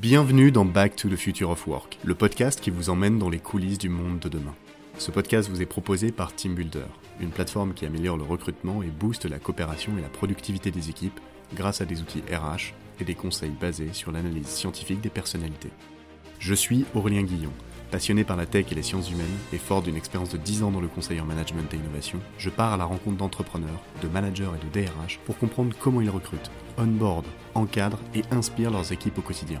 Bienvenue dans Back to the Future of Work, le podcast qui vous emmène dans les coulisses du monde de demain. Ce podcast vous est proposé par Team Builder, une plateforme qui améliore le recrutement et booste la coopération et la productivité des équipes grâce à des outils RH et des conseils basés sur l'analyse scientifique des personnalités. Je suis Aurélien Guillon. Passionné par la tech et les sciences humaines et fort d'une expérience de 10 ans dans le conseil en management et innovation, je pars à la rencontre d'entrepreneurs, de managers et de DRH pour comprendre comment ils recrutent, onboard, encadrent et inspirent leurs équipes au quotidien